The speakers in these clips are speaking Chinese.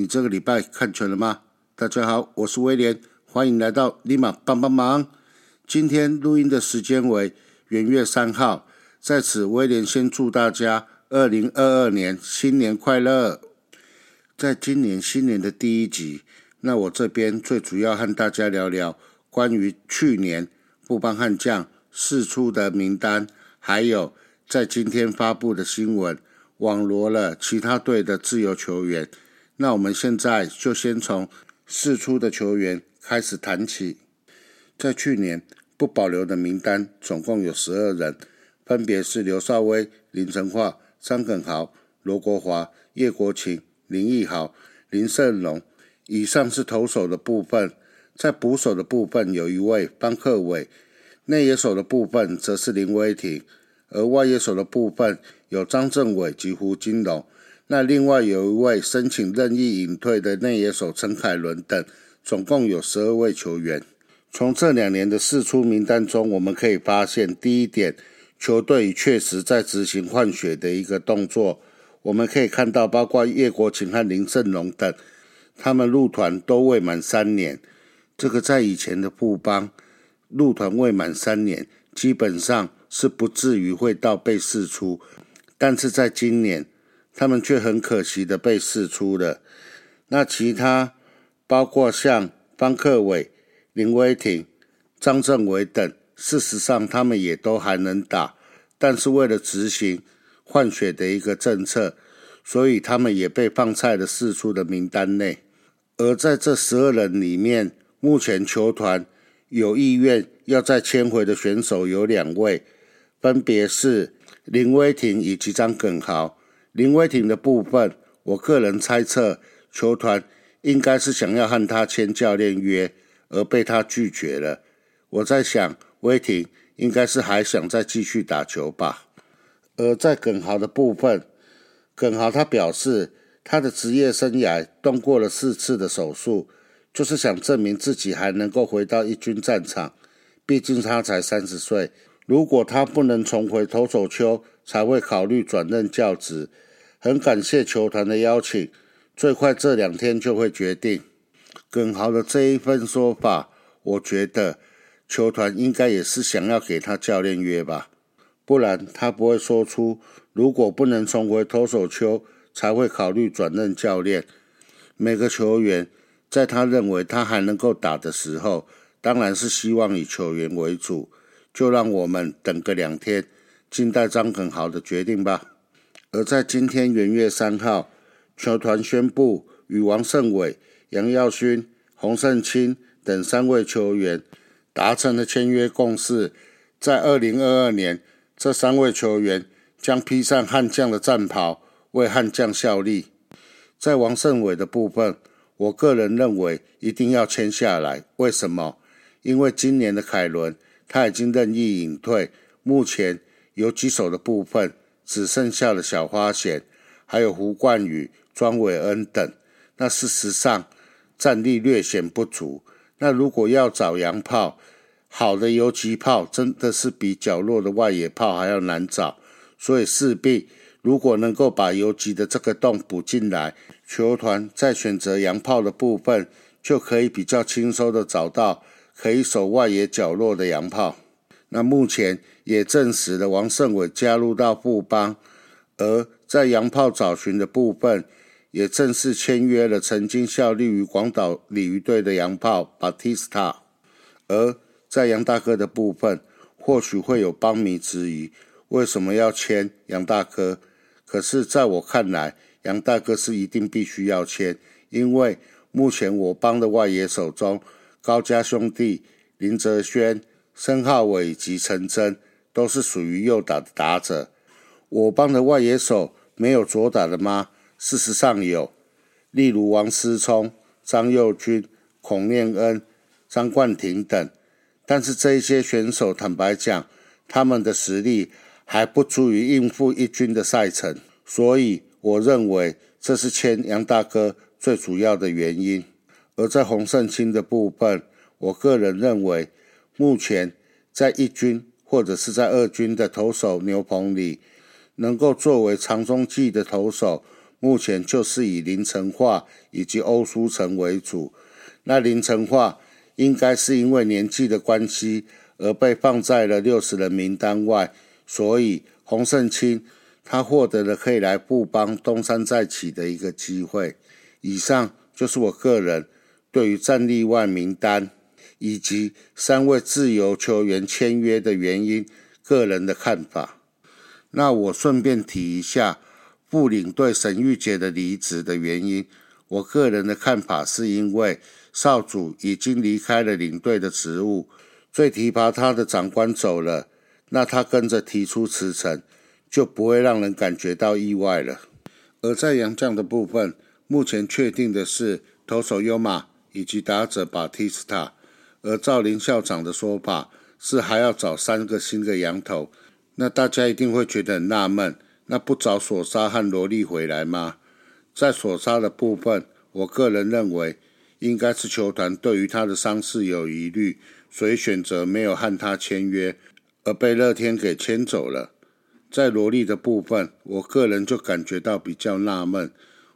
你这个礼拜看全了吗？大家好，我是威廉，欢迎来到立马帮帮忙。今天录音的时间为元月三号，在此威廉先祝大家二零二二年新年快乐。在今年新年的第一集，那我这边最主要和大家聊聊关于去年布邦悍将释出的名单，还有在今天发布的新闻，网罗了其他队的自由球员。那我们现在就先从释出的球员开始谈起。在去年不保留的名单总共有十二人，分别是刘少威、林成化、张耿豪、罗国华、叶国勤、林奕豪、林胜龙。以上是投手的部分，在捕手的部分有一位方克伟，内野手的部分则是林威霆，而外野手的部分有张政伟及胡金龙。那另外有一位申请任意隐退的内野手陈凯伦等，总共有十二位球员。从这两年的四出名单中，我们可以发现，第一点，球队确实在执行换血的一个动作。我们可以看到，包括叶国勤和林胜龙等，他们入团都未满三年。这个在以前的布邦，入团未满三年，基本上是不至于会到被释出。但是在今年，他们却很可惜的被释出了。那其他包括像方克伟、林威霆、张政伟等，事实上他们也都还能打，但是为了执行换血的一个政策，所以他们也被放在了释出的名单内。而在这十二人里面，目前球团有意愿要再签回的选手有两位，分别是林威霆以及张耿豪。林威霆的部分，我个人猜测，球团应该是想要和他签教练约，而被他拒绝了。我在想，威霆应该是还想再继续打球吧。而在耿豪的部分，耿豪他表示，他的职业生涯动过了四次的手术，就是想证明自己还能够回到一军战场。毕竟他才三十岁，如果他不能重回投手丘，才会考虑转任教职。很感谢球团的邀请，最快这两天就会决定。耿豪的这一份说法，我觉得球团应该也是想要给他教练约吧，不然他不会说出如果不能重回投手丘，才会考虑转任教练。每个球员在他认为他还能够打的时候，当然是希望以球员为主。就让我们等个两天，静待张耿豪的决定吧。而在今天元月三号，球团宣布与王胜伟、杨耀勋、洪胜清等三位球员达成了签约共识。在二零二二年，这三位球员将披上悍将的战袍，为悍将效力。在王胜伟的部分，我个人认为一定要签下来。为什么？因为今年的凯伦他已经任意隐退，目前有几手的部分。只剩下了小花贤，还有胡冠宇、庄伟恩等。那事实上战力略显不足。那如果要找洋炮，好的游击炮真的是比角落的外野炮还要难找。所以势必如果能够把游击的这个洞补进来，球团在选择洋炮的部分就可以比较轻松的找到可以守外野角落的洋炮。那目前也证实了王胜伟加入到富邦，而在洋炮找寻的部分，也正式签约了曾经效力于广岛鲤鱼队的洋炮巴蒂斯塔。而在杨大哥的部分，或许会有邦迷质疑，为什么要签杨大哥？可是，在我看来，杨大哥是一定必须要签，因为目前我帮的外野手中，高家兄弟、林哲轩。申浩伟及陈真都是属于右打的打者。我帮的外野手没有左打的吗？事实上有，例如王思聪、张佑军、孔念恩、张冠廷等。但是这一些选手，坦白讲，他们的实力还不足以应付一军的赛程。所以我认为这是签杨大哥最主要的原因。而在洪胜清的部分，我个人认为。目前在一军或者是在二军的投手牛棚里，能够作为长中继的投手，目前就是以林成化以及欧书成为主。那林成化应该是因为年纪的关系而被放在了六十人名单外，所以洪胜清他获得了可以来布邦东山再起的一个机会。以上就是我个人对于战力外名单以及三位自由球员签约的原因个人的看法。那我顺便提一下。副领队沈玉杰的离职的原因，我个人的看法是因为少主已经离开了领队的职务，最提拔他的长官走了，那他跟着提出辞呈，就不会让人感觉到意外了。而在杨将的部分，目前确定的是投手优马以及打者巴蒂斯塔，而赵林校长的说法是还要找三个新的羊头，那大家一定会觉得很纳闷。那不找索沙和罗莉回来吗？在索沙的部分，我个人认为应该是球团对于他的伤势有疑虑，所以选择没有和他签约，而被乐天给签走了。在罗莉的部分，我个人就感觉到比较纳闷，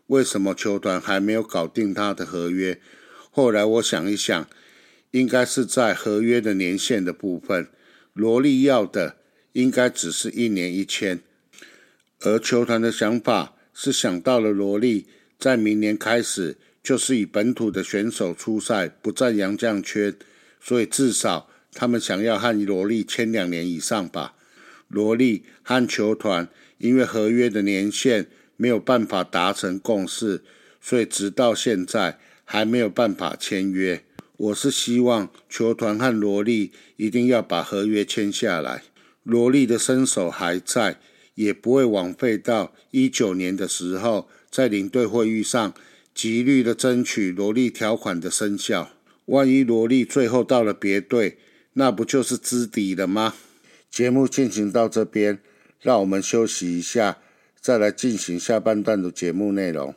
为什么球团还没有搞定他的合约？后来我想一想，应该是在合约的年限的部分，罗莉要的应该只是一年一签。而球团的想法是想到了罗莉，在明年开始就是以本土的选手出赛，不占洋将圈，所以至少他们想要和罗莉签两年以上吧。罗莉和球团因为合约的年限没有办法达成共识，所以直到现在还没有办法签约。我是希望球团和罗莉一定要把合约签下来。罗莉的身手还在。也不会枉费到一九年的时候，在领队会议上极力的争取罗莉条款的生效。万一罗莉最后到了别队，那不就是知底了吗？节目进行到这边，让我们休息一下，再来进行下半段的节目内容。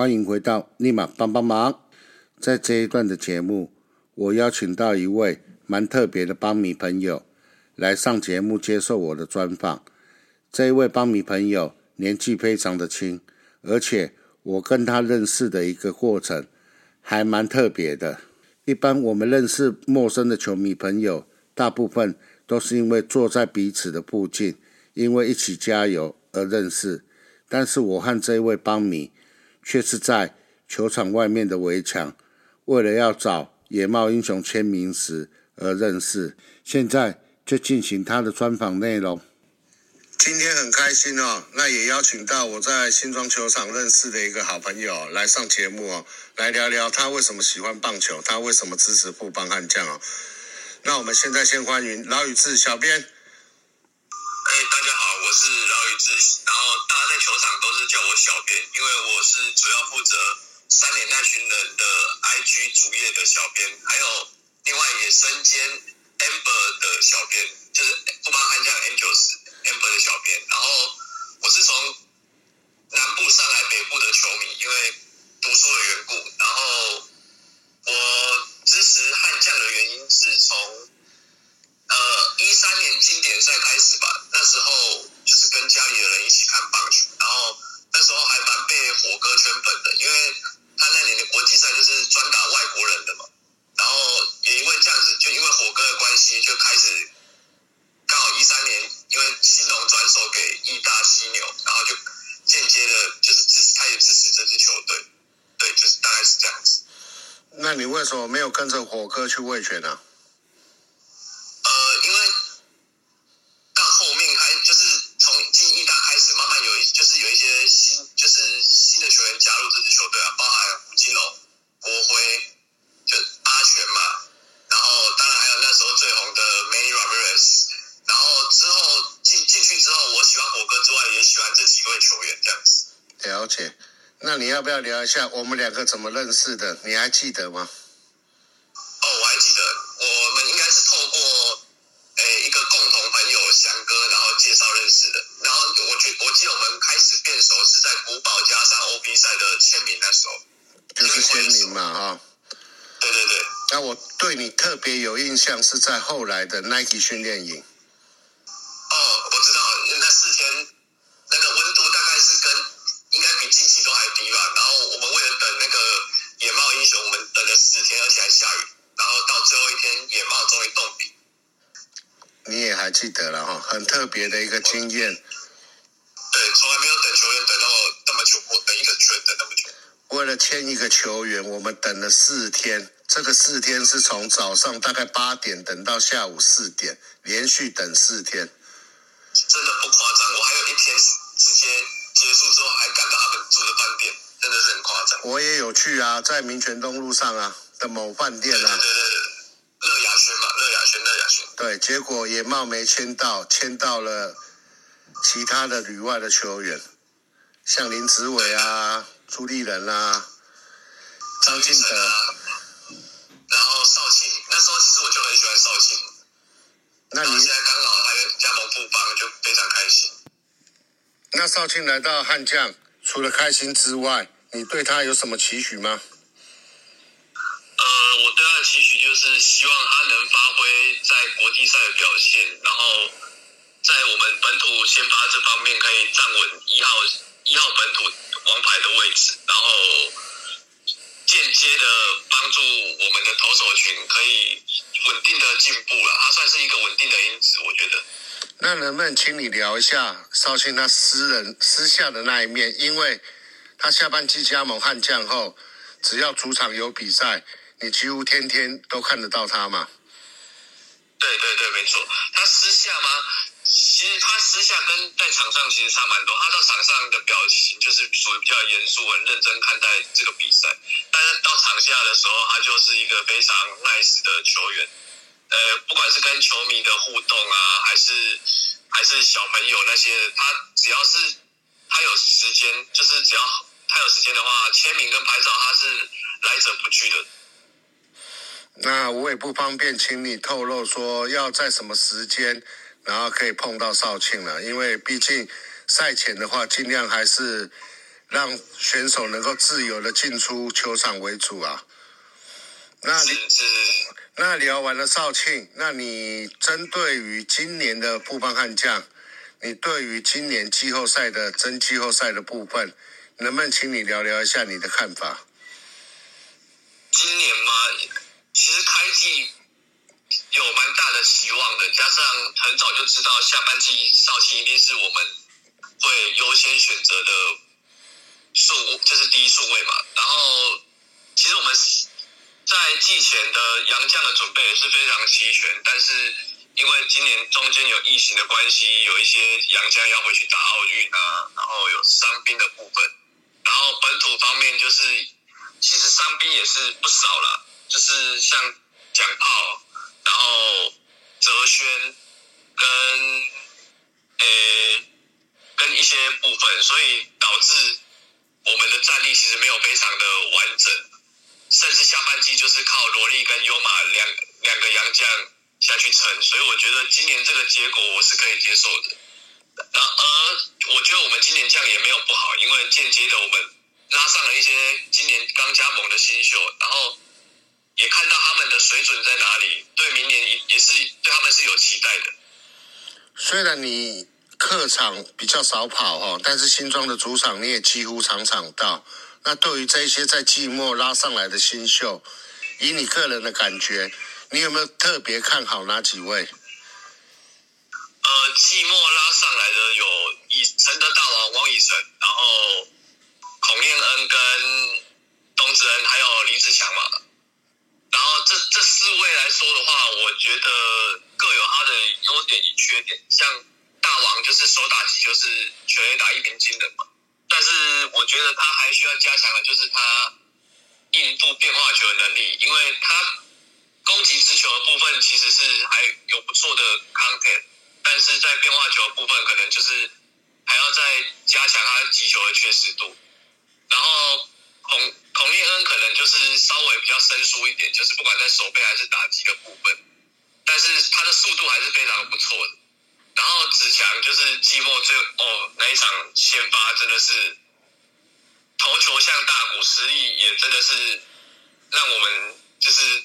欢迎回到立马帮帮忙。在这一段的节目，我邀请到一位蛮特别的帮迷朋友来上节目接受我的专访。这一位帮迷朋友年纪非常的轻，而且我跟他认识的一个过程还蛮特别的。一般我们认识陌生的球迷朋友，大部分都是因为坐在彼此的附近，因为一起加油而认识。但是我和这一位帮迷。却是在球场外面的围墙，为了要找野茂英雄签名时而认识。现在就进行他的专访内容。今天很开心哦，那也邀请到我在新庄球场认识的一个好朋友来上节目哦，来聊聊他为什么喜欢棒球，他为什么支持富邦悍将哦。那我们现在先欢迎老宇志小编。哎，大家好，我是饶宇智，然后大家在球场都是叫我小编，因为我是主要负责三连那群人的 IG 主页的小编，还有另外也身兼 Amber 的小编，就是富邦悍将我没有跟着火哥去卫权呢、啊？呃，因为到后面开就是从进意大开始，慢慢有一就是有一些新就是新的球员加入这支球队啊，包含吴金龙、郭辉，就阿全嘛，然后当然还有那时候最红的 Many Ramirez，然后之后进进去之后，我喜欢火哥之外，也喜欢这几位球员这样子。了解。那你要不要聊一下我们两个怎么认识的？你还记得吗？加上 OP 赛的签名那时候，就是签名嘛，哈。对对对。那我对你特别有印象是在后来的 Nike 训练营。哦，我知道，那四天那个温度大概是跟应该比近期都还低吧。然后我们为了等那个野猫英雄，我们等了四天，而且还下雨。然后到最后一天，野猫终于动笔。你也还记得了哈，很特别的一个经验。对，从来没有等球员等到那么久过，等一个球员等那么久。为了签一个球员，我们等了四天。这个四天是从早上大概八点等到下午四点，连续等四天。真的不夸张，我还有一天是直接结束之后还赶到他们住的饭店，真的是很夸张。我也有去啊，在民权东路上啊的某饭店啊。对对对，乐雅轩嘛，乐雅轩，乐雅轩。对，结果也冒没签到，签到了其他的旅外的球员，像林子伟啊、朱立仁啊、张敬德。然后少庆，那时候其实我就很喜欢少庆。那你现在刚好还加盟富邦，就非常开心。那少庆来到悍将，除了开心之外，你对他有什么期许吗？呃，我对他的期许就是希望他能发挥在国际赛的表现，然后在我们本土先发这方面可以站稳一号一号本土王牌的位置，然后。间接的帮助我们的投手群可以稳定的进步了，他算是一个稳定的因子，我觉得。那能不能请你聊一下绍兴他私人私下的那一面？因为他下半季加盟悍将后，只要主场有比赛，你几乎天天都看得到他嘛。对对对，没错。他私下吗？其实他私下跟在场上其实差蛮多。他到场上的表情就是属于比较严肃、很认真看待这个比赛，但是到场下的时候，他就是一个非常 nice 的球员。呃，不管是跟球迷的互动啊，还是还是小朋友那些，他只要是他有时间，就是只要他有时间的话，签名跟拍照，他是来者不拒的。那我也不方便，请你透露说要在什么时间。然后可以碰到少庆了，因为毕竟赛前的话，尽量还是让选手能够自由的进出球场为主啊。那你那聊完了少庆，那你针对于今年的布邦悍将，你对于今年季后赛的真季后赛的部分，能不能请你聊聊一下你的看法？今年吗？其实开季。有蛮大的希望的，加上很早就知道下半季少庆一定是我们会优先选择的数，就是第一数位嘛。然后其实我们在季前的洋将的准备也是非常齐全，但是因为今年中间有疫情的关系，有一些洋将要回去打奥运啊，然后有伤兵的部分，然后本土方面就是其实伤兵也是不少了，就是像蒋炮。然后哲轩跟诶跟一些部分，所以导致我们的战力其实没有非常的完整，甚至下半季就是靠罗莉跟优马两两个洋将下去撑，所以我觉得今年这个结果我是可以接受的。然而，我觉得我们今年这样也没有不好，因为间接的我们拉上了一些今年刚加盟的新秀，然后。也看到他们的水准在哪里，对明年也也是对他们是有期待的。虽然你客场比较少跑哦，但是新庄的主场你也几乎场场到。那对于这些在季末拉上来的新秀，以你个人的感觉，你有没有特别看好哪几位？呃，季末拉上来的有以承德大王汪以诚，然后孔彦恩跟东子恩，还有林子祥嘛。然后这这四位来说的话，我觉得各有他的优点与缺点。像大王就是手打击就是全垒打一鸣惊人嘛，但是我觉得他还需要加强的就是他硬度变化球的能力，因为他攻击直球的部分其实是还有不错的 content，但是在变化球的部分可能就是还要再加强他击球的确实度。然后孔孔令恩可能就是稍微比较生疏一点，就是不管在手背还是打击的部分，但是他的速度还是非常不错的。然后子强就是季末最哦那一场先发真的是投球像大鼓，实力也真的是让我们就是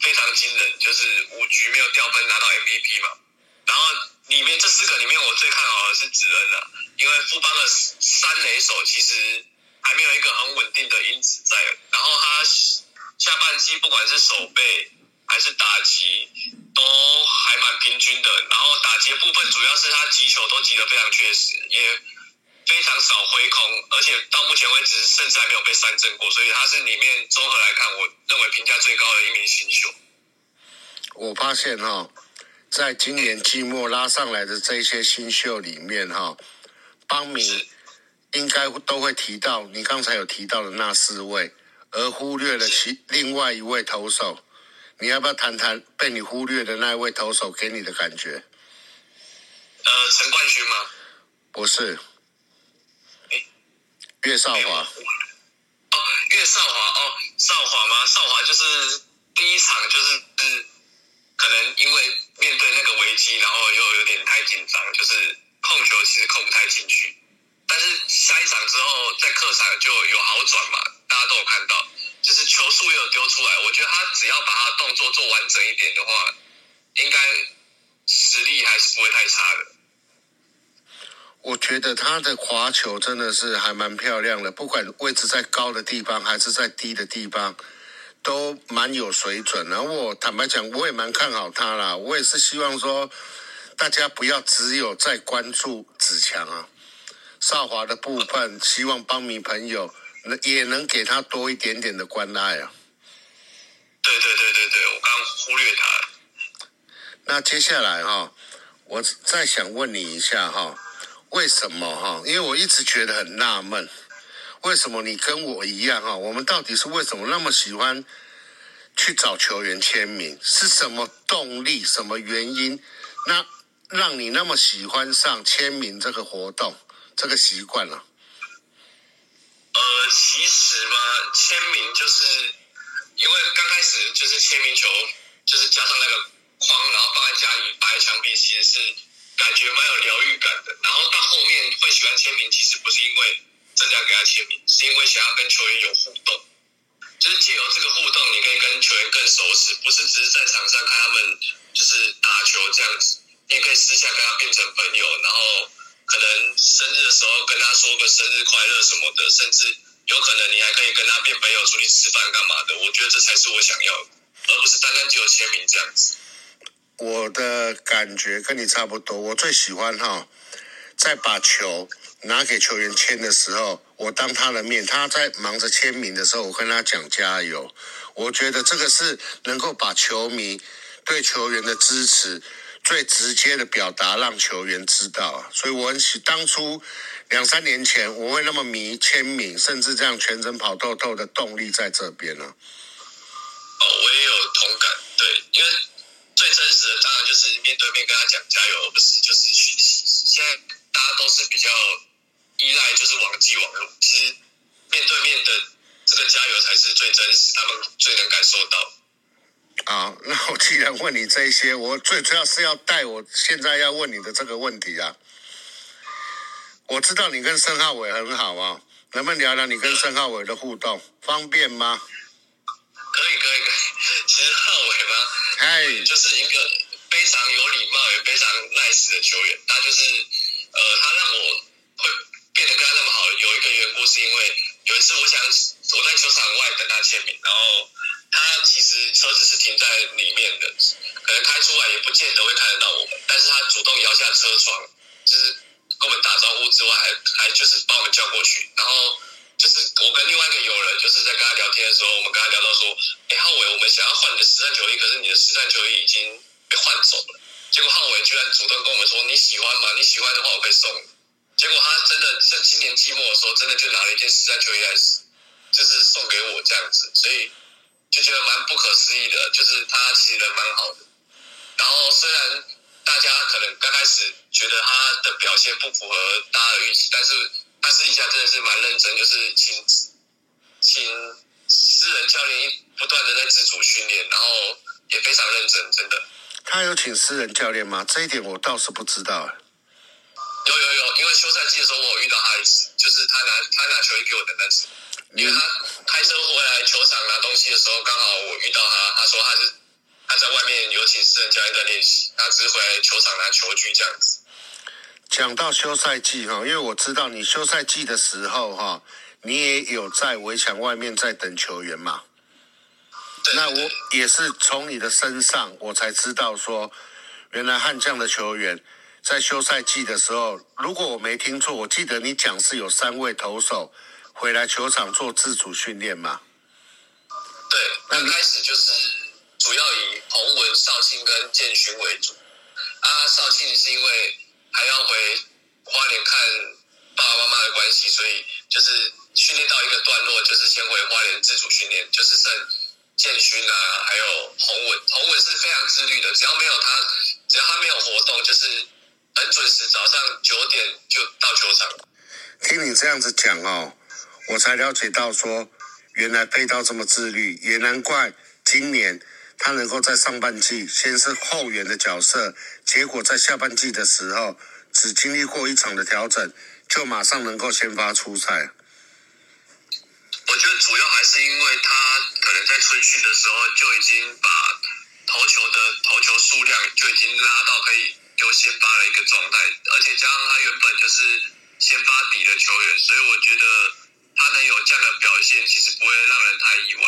非常惊人，就是五局没有掉分拿到 MVP 嘛。然后里面这四个里面，我最看好的是子恩了，因为富邦的三垒手其实还没有一个很稳定的因子在。然后他下半季不管是手背还是打击都还蛮平均的。然后打击部分主要是他击球都击得非常确实，也非常少挥空，而且到目前为止甚至还没有被三振过，所以他是里面综合来看，我认为评价最高的一名新秀。我发现哈。在今年季末拉上来的这些新秀里面，哈，邦迷应该都会提到你刚才有提到的那四位，而忽略了其另外一位投手。你要不要谈谈被你忽略的那一位投手给你的感觉？呃，陈冠勋吗？不是。岳少华。哦，岳少华哦，少华吗？少华就是第一场就是。可能因为面对那个危机，然后又有点太紧张，就是控球其实控不太进去。但是下一场之后，在客场就有好转嘛，大家都有看到，就是球速也有丢出来。我觉得他只要把他的动作做完整一点的话，应该实力还是不会太差的。我觉得他的滑球真的是还蛮漂亮的，不管位置在高的地方还是在低的地方。都蛮有水准，然后我坦白讲，我也蛮看好他啦。我也是希望说，大家不要只有在关注子强啊，少华的部分，希望帮米朋友能也能给他多一点点的关爱啊。对对对对对，我刚忽略他。那接下来哈，我再想问你一下哈，为什么哈？因为我一直觉得很纳闷。为什么你跟我一样哈？我们到底是为什么那么喜欢去找球员签名？是什么动力？什么原因？那让你那么喜欢上签名这个活动、这个习惯了？呃，其实嘛，签名就是因为刚开始就是签名球，就是加上那个框，然后放在家里摆在墙壁，其实是感觉蛮有疗愈感的。然后到后面会喜欢签名，其实不是因为。真的要给他签名，是因为想要跟球员有互动，就是借由这个互动，你可以跟球员更熟识，不是只是在场上看他们就是打球这样子，你也可以私下跟他变成朋友，然后可能生日的时候跟他说个生日快乐什么的，甚至有可能你还可以跟他变朋友，出去吃饭干嘛的。我觉得这才是我想要，而不是单单只有签名这样子。我的感觉跟你差不多，我最喜欢哈，在把球。拿给球员签的时候，我当他的面，他在忙着签名的时候，我跟他讲加油。我觉得这个是能够把球迷对球员的支持最直接的表达，让球员知道。所以我很喜当初两三年前我会那么迷签名，甚至这样全程跑透透的动力在这边呢。哦，我也有同感，对，因为最真实的当然就是面对面跟他讲加油，而不是就是去现在大家都是比较。依赖就是网际网络，其实面对面的这个加油才是最真实，他们最能感受到。啊，那我既然问你这些，我最主要是要带我现在要问你的这个问题啊。我知道你跟申浩伟很好啊，能不能聊聊你跟申浩伟的互动？方便吗？可以可以可以，其实 浩伟吗，嗨，就是一个非常有礼貌也非常 nice 的球员，他就是呃，他让我会。变得跟他那么好，有一个缘故是因为有一次我想我在球场外等他签名，然后他其实车子是停在里面的，可能开出来也不见得会看得到我们，但是他主动摇下车窗，就是跟我们打招呼之外，还还就是把我们叫过去，然后就是我跟另外一个友人就是在跟他聊天的时候，我们跟他聊到说，哎浩伟，我们想要换你的实战球衣，可是你的实战球衣已经被换走了，结果浩伟居然主动跟我们说你喜欢吗？你喜欢的话我可以送。结果他真的在今年季末的时候，真的就拿了一件实战球衣来，就是送给我这样子，所以就觉得蛮不可思议的。就是他其实人蛮好的，然后虽然大家可能刚开始觉得他的表现不符合大家的预期，但是他私底下真的是蛮认真，就是请请私人教练不断的在自主训练，然后也非常认真，真的。他有请私人教练吗？这一点我倒是不知道。有有有，因为休赛季的时候我有遇到他一次，就是他拿他拿球衣给我的那次，因为他开车回来球场拿东西的时候，刚好我遇到他，他说他是他在外面有请私人教练在练习，他只是回来球场拿球具这样子。讲到休赛季哈，因为我知道你休赛季的时候哈，你也有在围墙外面在等球员嘛。那我也是从你的身上，我才知道说，原来悍将的球员在休赛季的时候，如果我没听错，我记得你讲是有三位投手回来球场做自主训练嘛。对，那开始就是主要以洪文、绍庆跟建勋为主。啊，绍庆是因为还要回花莲看爸爸妈妈的关系，所以就是训练到一个段落，就是先回花莲自主训练，就是剩。建勋啊，还有洪文，洪文是非常自律的，只要没有他，只要他没有活动，就是很准时，早上九点就到球场。听你这样子讲哦，我才了解到说，原来飞刀这么自律，也难怪今年他能够在上半季先是后援的角色，结果在下半季的时候，只经历过一场的调整，就马上能够先发出赛。我觉得主要还是因为他可能在春训的时候就已经把投球的投球数量就已经拉到可以丢先发的一个状态，而且加上他原本就是先发底的球员，所以我觉得他能有这样的表现，其实不会让人太意外。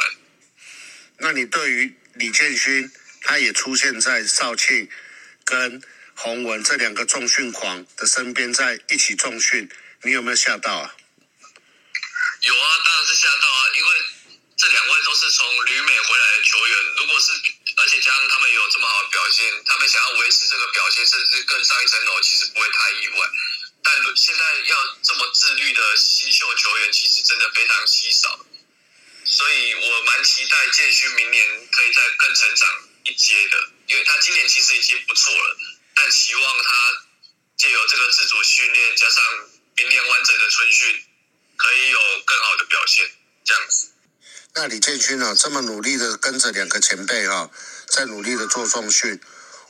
那你对于李建勋，他也出现在邵庆跟洪文这两个重训狂的身边，在一起重训，你有没有吓到啊？有啊，当然是吓到啊！因为这两位都是从旅美回来的球员，如果是而且加上他们有这么好的表现，他们想要维持这个表现，甚至更上一层楼，其实不会太意外。但现在要这么自律的新秀球员，其实真的非常稀少，所以我蛮期待建勋明年可以再更成长一阶的，因为他今年其实已经不错了，但希望他借由这个自主训练，加上明年完整的春训。可以有更好的表现，这样子。那李建勋啊，这么努力的跟着两个前辈啊，在努力的做重训，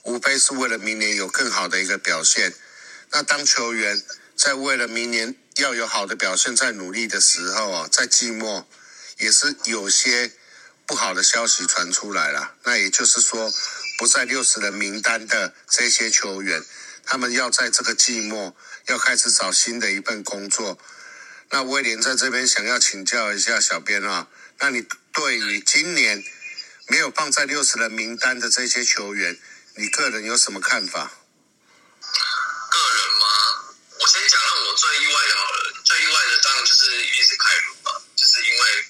无非是为了明年有更好的一个表现。那当球员在为了明年要有好的表现，在努力的时候啊，在季末也是有些不好的消息传出来了。那也就是说，不在六十人名单的这些球员，他们要在这个季末要开始找新的一份工作。那威廉在这边想要请教一下小编啊，那你对于今年没有放在六十人名单的这些球员，你个人有什么看法？个人吗？我先讲让我最意外的好了，最意外的当然就是一定是凯鲁吧，就是因为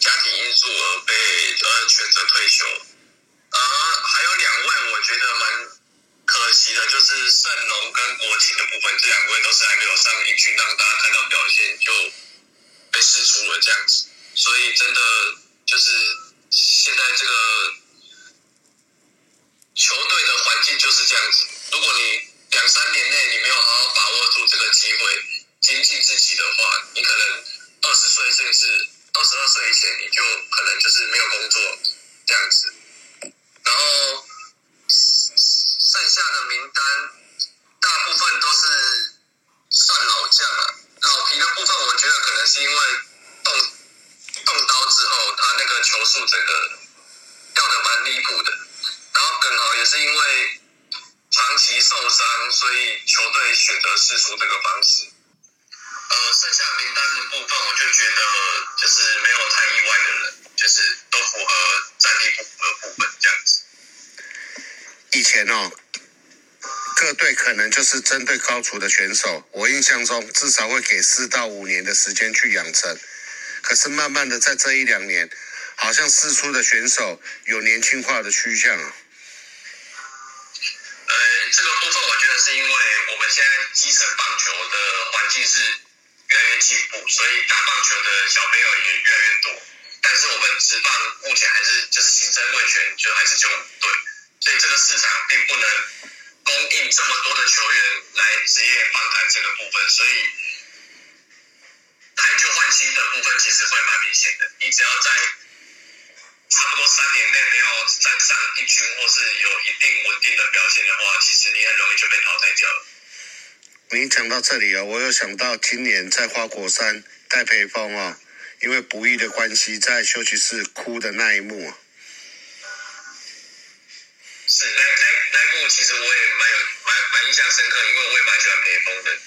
家庭因素而被呃选择退休，而还有两位我觉得蛮。可惜的就是盛龙跟国庆的部分，这两位都是还没有上一军，让大家看到表现就被释出了这样子。所以真的就是现在这个球队的环境就是这样子。可能就是针对高厨的选手，我印象中至少会给四到五年的时间去养成。可是慢慢的在这一两年，好像四出的选手有年轻化的趋向。呃，这个部分我觉得是因为我们现在基层棒球的环境是越来越进步，所以打棒球的小朋友也越来越多。但是我们职棒目前还是就是新生未全，就还是九五队，所以这个市场并不能。供应这么多的球员来职业棒坛这个部分，所以汰旧换新的部分其实会蛮明显的。你只要在差不多三年内没有站上一军，或是有一定稳定的表现的话，其实你很容易就被淘汰掉了。你讲到这里啊，我有想到今年在花果山戴培峰啊，因为不义的关系，在休息室哭的那一幕啊。是那其实我也蛮有蛮蛮印象深刻，因为我也蛮喜欢裴峰的。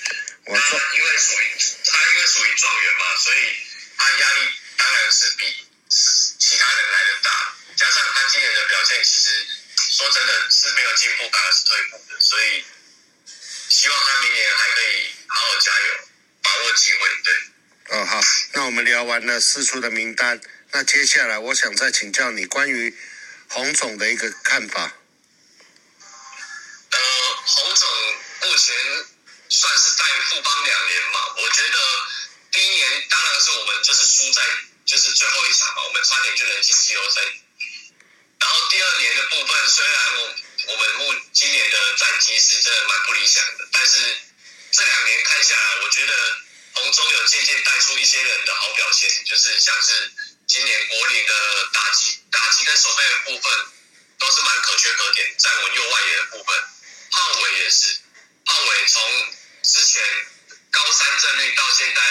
他因为属于他因为属于状元嘛，所以他压力当然是比其他人来的大。加上他今年的表现，其实说真的是没有进步，反而是退步的。所以希望他明年还可以好好加油，把握机会。对，哦，好，那我们聊完了四出的名单，那接下来我想再请教你关于洪总的一个看法。洪总目前算是在富邦两年嘛，我觉得第一年当然是我们就是输在就是最后一场嘛，我们差点就能进季后赛。然后第二年的部分，虽然我我们目今年的战绩是真的蛮不理想的，但是这两年看下来，我觉得洪总有渐渐带出一些人的好表现，就是像是今年国联的打击、打击跟守备的部分都是蛮可圈可点，在我右外野的部分，胖伟也是，胖伟从之前高三阵率到现在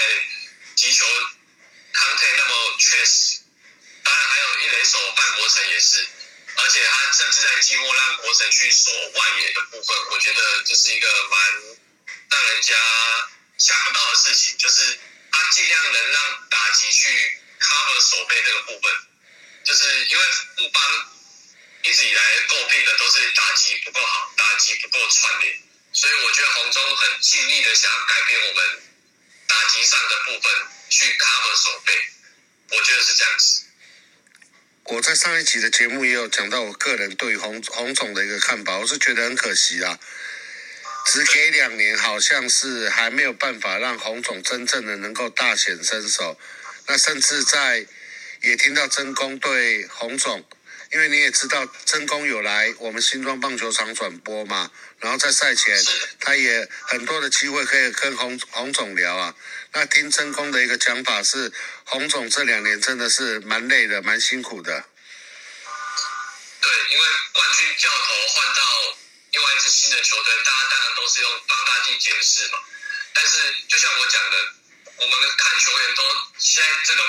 击球 content 那么确实，当然还有一垒手范国成也是。而且他甚至在季末让国神去守外野的部分，我觉得这是一个蛮让人家想不到的事情，就是他尽量能让打击去 cover 守备这个部分，就是因为布邦一直以来诟病的都是打击不够好，打击不够串联，所以我觉得洪忠很尽力的想要改变我们打击上的部分去 cover 手背，我觉得是这样子。我在上一集的节目也有讲到我个人对洪洪总的一个看法，我是觉得很可惜啊，只给两年，好像是还没有办法让洪总真正的能够大显身手。那甚至在也听到真公对洪总，因为你也知道真公有来我们新庄棒球场转播嘛，然后在赛前他也很多的机会可以跟洪洪总聊啊。那听真公的一个讲法是，洪总这两年真的是蛮累的，蛮辛苦的。对，因为冠军教头换到另外一支新的球队，大家当然都是用放大镜解释嘛。但是就像我讲的，我们看球员都现在这个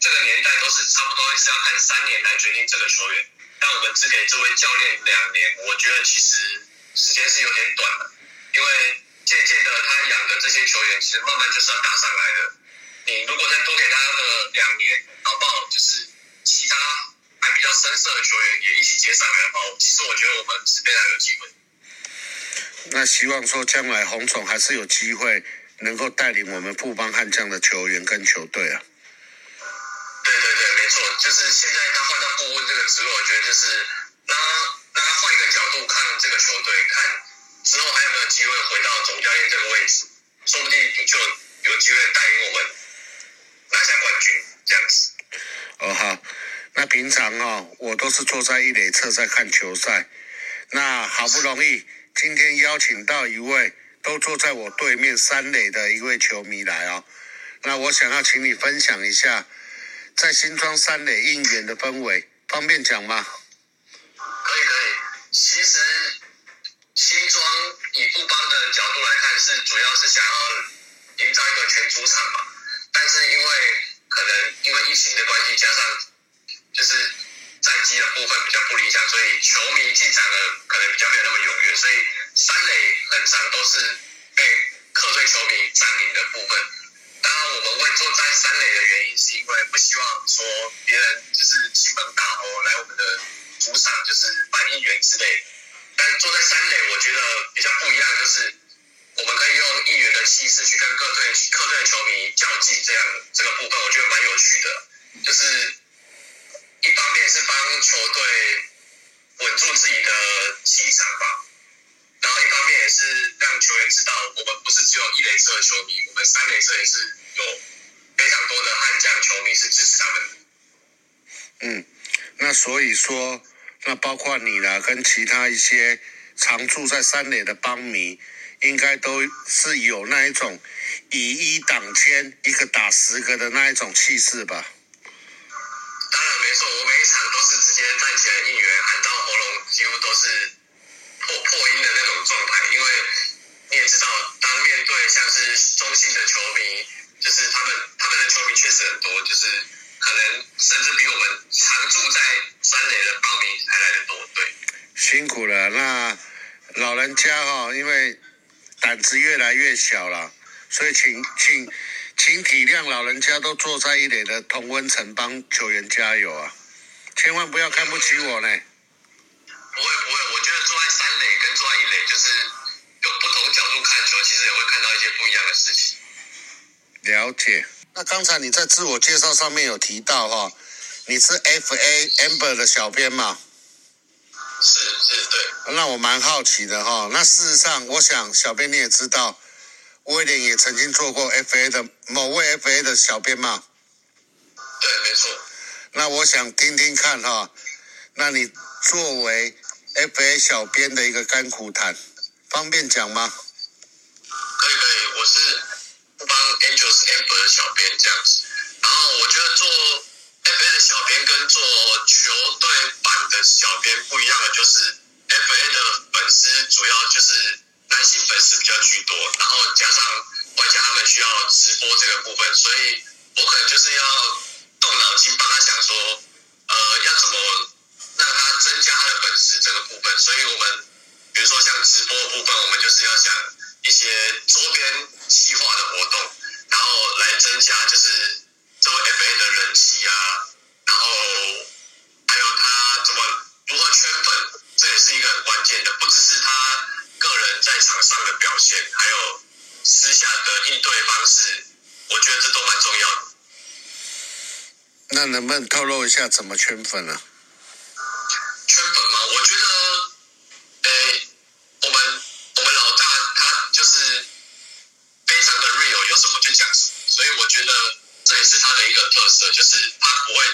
这个年代都是差不多是要看三年来决定这个球员，但我们只给这位教练两年，我觉得其实时间是有点短的，因为。渐渐的，他养的这些球员，其实慢慢就是要打上来的。你如果再多给他个两年，好不好？就是其他还比较深色的球员也一起接上来的话，其实我觉得我们是非常有机会。那希望说将来洪总还是有机会能够带领我们富邦悍将的球员跟球队啊。对对对，没错，就是现在他换到顾问这个职位，我觉得就是让让他换一个角度看这个球队，看。之后还有没有机会回到总教练这个位置？说不定就有机会带领我们拿下冠军这样子。哦好，那平常哦，我都是坐在一垒侧在看球赛。那好不容易今天邀请到一位都坐在我对面三垒的一位球迷来哦。那我想要请你分享一下在新庄三垒应援的氛围，方便讲吗？可以可以，其实。新庄以布邦的角度来看，是主要是想要营造一个全主场嘛。但是因为可能因为疫情的关系，加上就是战机的部分比较不理想，所以球迷进场的可能比较没有那么踊跃。所以三垒很长都是被客队球迷占领的部分。我们会坐在三垒的原因，是因为不希望说别人就是亲门大吼来我们的主场，就是反应员之类的。但坐在三垒，我觉得比较不一样，就是我们可以用议员的气势去跟各队客队球迷较劲，这样这个部分我觉得蛮有趣的。就是一方面是帮球队稳住自己的气场吧，然后一方面也是让球员知道，我们不是只有一垒侧的球迷，我们三垒侧也是有非常多的悍将球迷是支持他们的。嗯，那所以说。那包括你啦，跟其他一些常住在三垒的邦迷，应该都是有那一种以一挡千，一个打十个的那一种气势吧。当然没错，我每一场都是直接站起来应援，喊到喉咙几乎都是破破音的那种状态。因为你也知道，当面对像是中性的球迷，就是他们他们的球迷确实很多，就是可能甚至比我们常住在三垒的邦迷还来得多。对，辛苦了，那老人家哈、因为胆子越来越小了，所以请请请体谅老人家都坐在一垒的同温层帮球员加油啊！千万不要看不起我呢。不会不会，垒，就是有不同角度看球，其实也会看到一些不一样的事情。了解。那刚才你在自我介绍上面有提到哈、你是 FA Amber 的小编嘛？是是，对。那我蛮好奇的哈、那事实上，我想小编你也知道，威廉也曾经做过 FA 的某位 FA 的小编嘛。对，没错。那我想听听看哈、那你作为 FA 小编的一个甘苦谈，方便讲吗？可以可以，我是不帮 Angels Amber 的小编这样子。然后我觉得做 FA 的小编跟做球队版的小编不一样的，就是 FA 的粉丝主要就是男性粉丝比较居多，然后加上外加他们需要直播这个部分，所以我可能就是要动脑筋帮他想说，呃，要怎么让他增加他的粉丝这个部分。所以我们比如说像直播部分，我们就是要想一些周边细化的活动，然后来增加就是这位 FA 的人气啊，然后还有他怎么如何圈粉，这也是一个很关键的，不只是他个人在场上的表现，还有私下的应对方式，我觉得这都蛮重要的。那能不能透露一下怎么圈粉啊？这也是他的一个特色，就是他不会，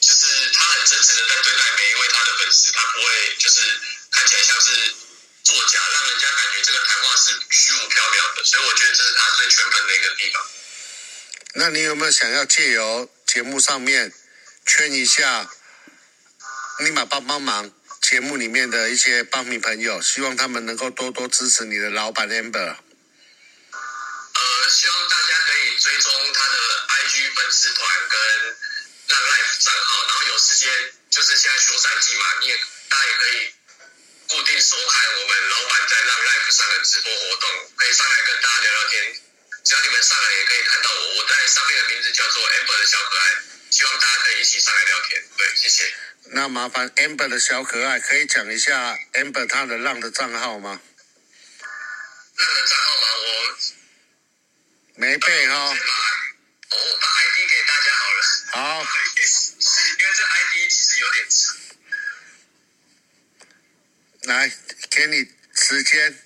就是他很真诚的在对待每一位他的粉丝，他不会就是看起来像是作假，让人家感觉这个谈话是虚无缥缈的，所以我觉得这是他最圈粉的一个地方。那你有没有想要借由节目上面圈一下，立马帮帮忙节目里面的一些帮迷朋友，希望他们能够多多支持你的老板 Amber。呃，希望大家可以追踪他的粉丝团跟浪 life 账号，然后有时间就是现在休赛季嘛，你也大家也可以固定收看我们老板在浪 life 上的直播活动，可以上来跟大家聊聊天。只要你们上来也可以看到我，我在上面的名字叫做 Amber 的小可爱，希望大家可以一起上来聊天。对，谢谢。那麻烦 Amber 的小可爱可以讲一下 Amber 他的浪的账号吗？浪的账号吗？我没背哈、我把好因为这 ID 其实有点长。来给你时间，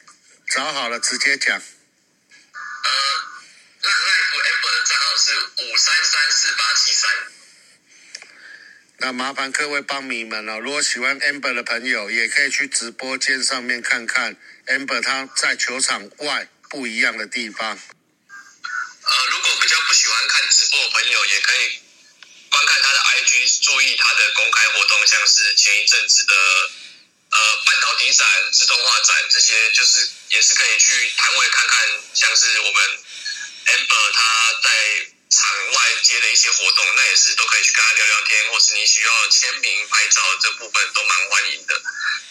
找好了直接讲。呃，那 life amber 的账号是五三三四八七三。那麻烦各位帮迷们哦，如果喜欢 Amber 的朋友，也可以去直播间上面看看 Amber 他在球场外不一样的地方。呃，如果比较不喜欢看直播的朋友，也可以观看他的 IG，注意他的公开活动，像是前一阵子的呃半导体展、自动化展这些，就是也是可以去摊位看看，像是我们 Amber 他在场外接的一些活动，那也是都可以去跟他聊聊天，或是你需要签名、拍照这部分都蛮欢迎的。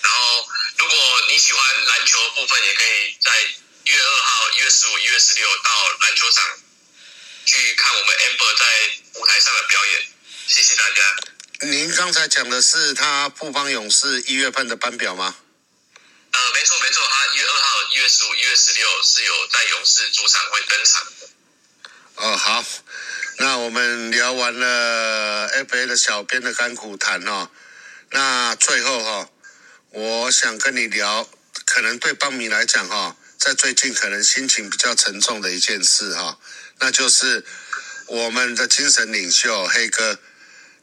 然后，如果你喜欢篮球的部分，也可以在一月二号、一月十五、一月十六到篮球场去看我们 Amber 在舞台上的表演。谢谢大家。您刚才讲的是他布邦勇士一月份的班表吗？呃，没错没错，他一月二号、一月十五、一月十六是有在勇士主场会登场的。哦，好，那我们聊完了 FA 的小编的甘苦谈哦，那最后哈、哦，我想跟你聊，可能对邦迷来讲哈、哦，在最近可能心情比较沉重的一件事哈、哦，那就是我们的精神领袖黑哥，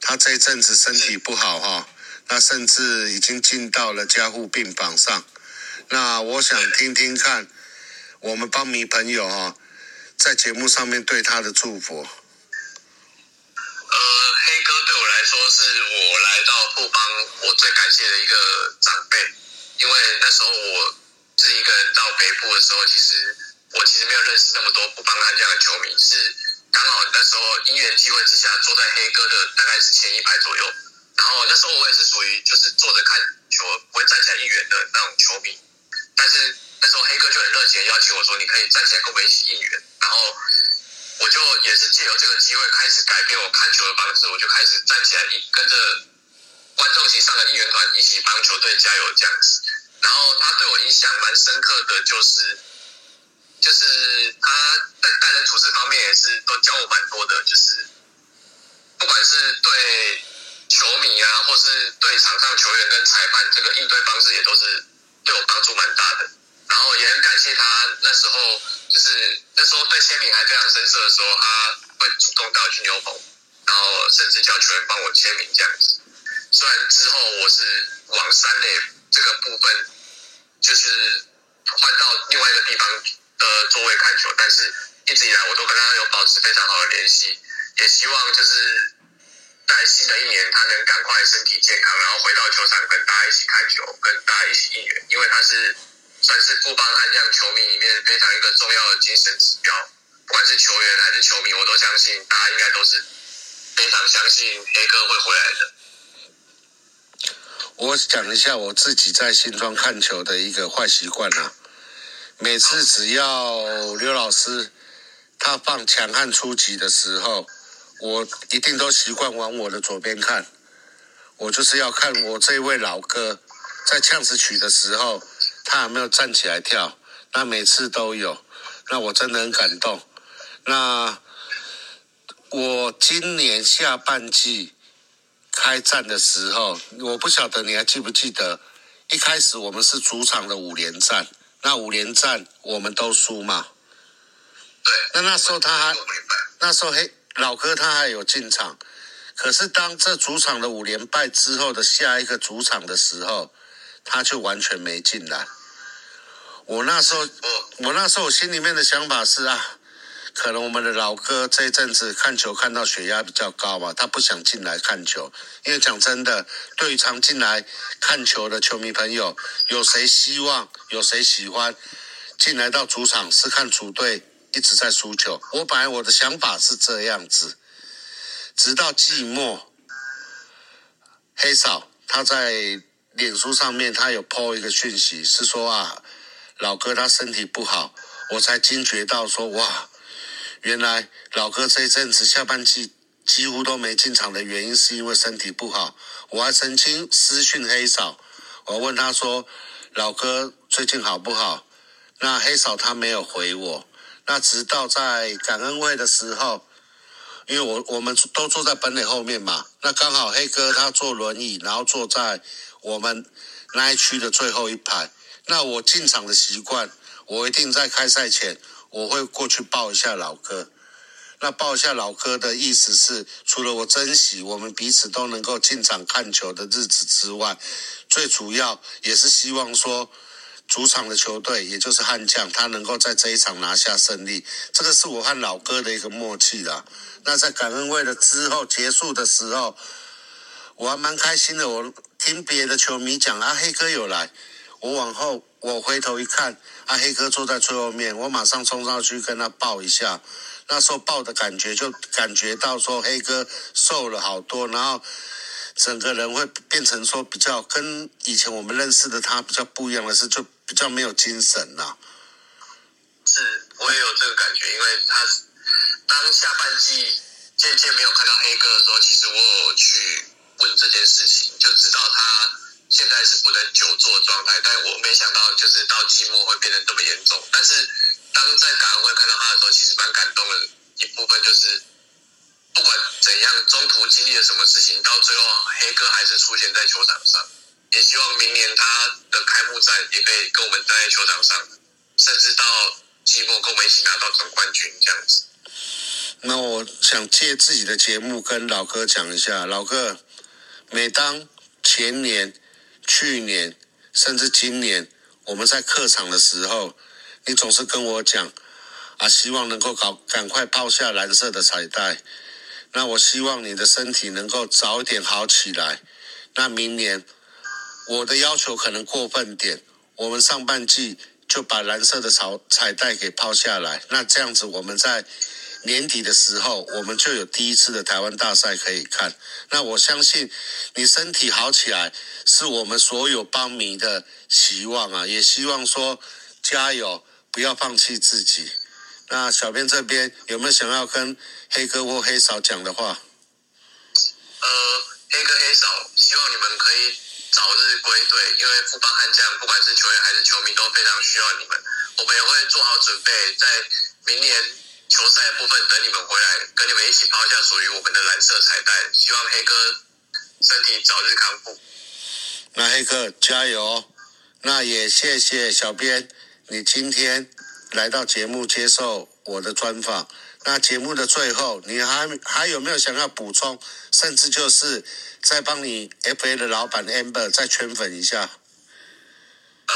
他这一阵子身体不好哈、哦，那甚至已经进到了加护病房上。那我想听听看，我们帮迷朋友哈，在节目上面对他的祝福。呃，黑哥对我来说是我来到富邦我最感谢的一个长辈，因为那时候我自己一个人到北部的时候，其实我其实没有认识那么多富邦悍将的球迷，是刚好那时候因缘际会之下坐在黑哥的大概是前一排左右，然后那时候我也是属于就是坐着看球不会站起来应援的那种球迷，但是那时候黑哥就很热情的邀请我说你可以站起来跟我们一起应援，然后我就也是借由这个机会开始改变我看球的方式，我就开始站起来一跟着观众席上的应援团一起帮球队加油这样子。然后他对我影响蛮深刻的就是，就是他教我蛮多的，就是不管是对球迷啊，或是对场上球员跟裁判，这个应对方式也都是对我帮助蛮大的。然后也很感谢他那时候，就是那时候对签名还非常生涩的时候，他会主动带我去牛棚，然后甚至叫球员帮我签名这样子。虽然之后我是往三垒这个部分，就是换到另外一个地方的座位看球，但是一直以来我都跟他有保持非常好的联系，也希望就是在新的一年他能赶快身体健康，然后回到球场跟大家一起看球，跟大家一起应援，因为他是算是富邦悍将球迷里面非常一个重要的精神指标，不管是球员还是球迷，我都相信大家应该都是非常相信黑哥会回来的。我讲一下我自己在新庄看球的一个坏习惯啊。每次只要刘老师他放强悍出击的时候，我一定都习惯往我的左边看。我就是要看我这位老哥在呛死曲的时候，他有没有站起来跳。那每次都有，那我真的很感动。那我今年下半季开战的时候，我不晓得你还记不记得，一开始我们是主场的五连战，那五连战我们都输嘛。对，那那时候他还。那时候黑老哥他还有进场，可是当这主场的五连败之后的下一个主场的时候，他就完全没进来。我那时候，我我那时候我心里面的想法是啊，可能我们的老哥这一阵子看球看到血压比较高嘛，他不想进来看球。因为讲真的，对于常进来看球的球迷朋友，有谁希望，有谁喜欢进来到主场是看主队一直在输球？我本来我的想法是这样子，直到季末，黑嫂他在脸书上面他有 po 一个讯息，是说啊，老哥他身体不好，我才惊觉到说哇，原来老哥这一阵子下半季几乎都没进场的原因是因为身体不好。我还曾经私讯黑嫂，我问他说，老哥最近好不好？那黑嫂他没有回我。那直到在感恩会的时候，因为我我们都坐在本垒后面嘛，那刚好黑哥他坐轮椅，然后坐在我们那一区的最后一排。那我进场的习惯，我一定在开赛前我会过去抱一下老哥。那抱一下老哥的意思是，除了我珍惜我们彼此都能够进场看球的日子之外，最主要也是希望说，主场的球队，也就是悍将，他能够在这一场拿下胜利。这个是我和老哥的一个默契啦。那在感恩会的之后结束的时候，我还蛮开心的。我听别的球迷讲啊，黑哥有来。我往后，我回头一看，啊，黑哥坐在最后面，我马上冲上去跟他抱一下。那时候抱的感觉，就感觉到说黑哥瘦了好多，然后整个人会变成说比较跟以前我们认识的他比较不一样的是，就比较没有精神呐、是，我也有这个感觉，因为他当下半季渐渐没有看到黑哥的时候，其实我有去问这件事情，就知道他现在是不能久坐状态，但我没想到就是到季末会变得这么严重。但是当在感恩会看到他的时候，其实蛮感动的一部分就是，不管怎样，中途经历了什么事情，到最后黑哥还是出现在球场上。也希望明年他的开幕战也可以跟我们待在球场上，甚至到季末跟我们一起拿到总冠军这样子。那我想借自己的节目跟老哥讲一下，老哥，每当前年、去年甚至今年我们在客场的时候，你总是跟我讲啊，希望能够搞赶快抛下蓝色的彩带。那我希望你的身体能够早一点好起来。那明年我的要求可能过分点，我们上半季就把蓝色的彩彩带给抛下来。那这样子我们在年底的时候，我们就有第一次的台湾大赛可以看。那我相信你身体好起来，是我们所有邦迷的希望啊！也希望说加油，不要放弃自己。那小编这边有没有想要跟黑哥或黑嫂讲的话？呃，黑哥黑嫂，希望你们可以早日归队，因为富邦悍将不管是球员还是球迷都非常需要你们。我们也会做好准备，在明年球赛部分等你们回来，跟你们一起抛下属于我们的蓝色彩带。希望黑哥身体早日康复。那黑哥加油！那也谢谢小编，你今天来到节目接受我的专访。那节目的最后，你还还有没有想要补充？甚至就是再帮你 FA 的老板 Amber 再圈粉一下。呃，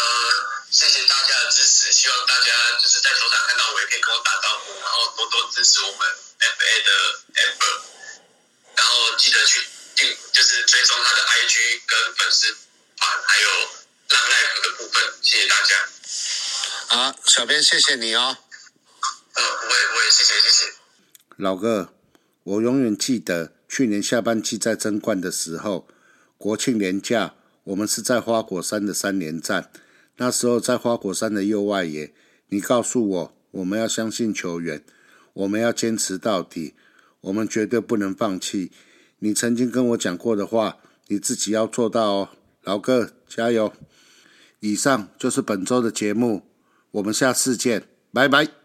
谢谢大家的支持，希望大家就是在球场看到我也可以跟我打招呼，然后多多支持我们 FA 的 Amber，然后记得去订，就是追踪他的 IG 跟粉丝团，还有浪 life 的部分，谢谢大家。好，小编谢谢你哦。呃，我也我也，谢谢谢谢。老哥，我永远记得去年下半季在争冠的时候，国庆连假，我们是在花果山的三连战。那时候在花果山的右外野，你告诉我，我们要相信球员，我们要坚持到底，我们绝对不能放弃。你曾经跟我讲过的话，你自己要做到哦，老哥，加油！以上就是本周的节目，我们下次见，拜拜。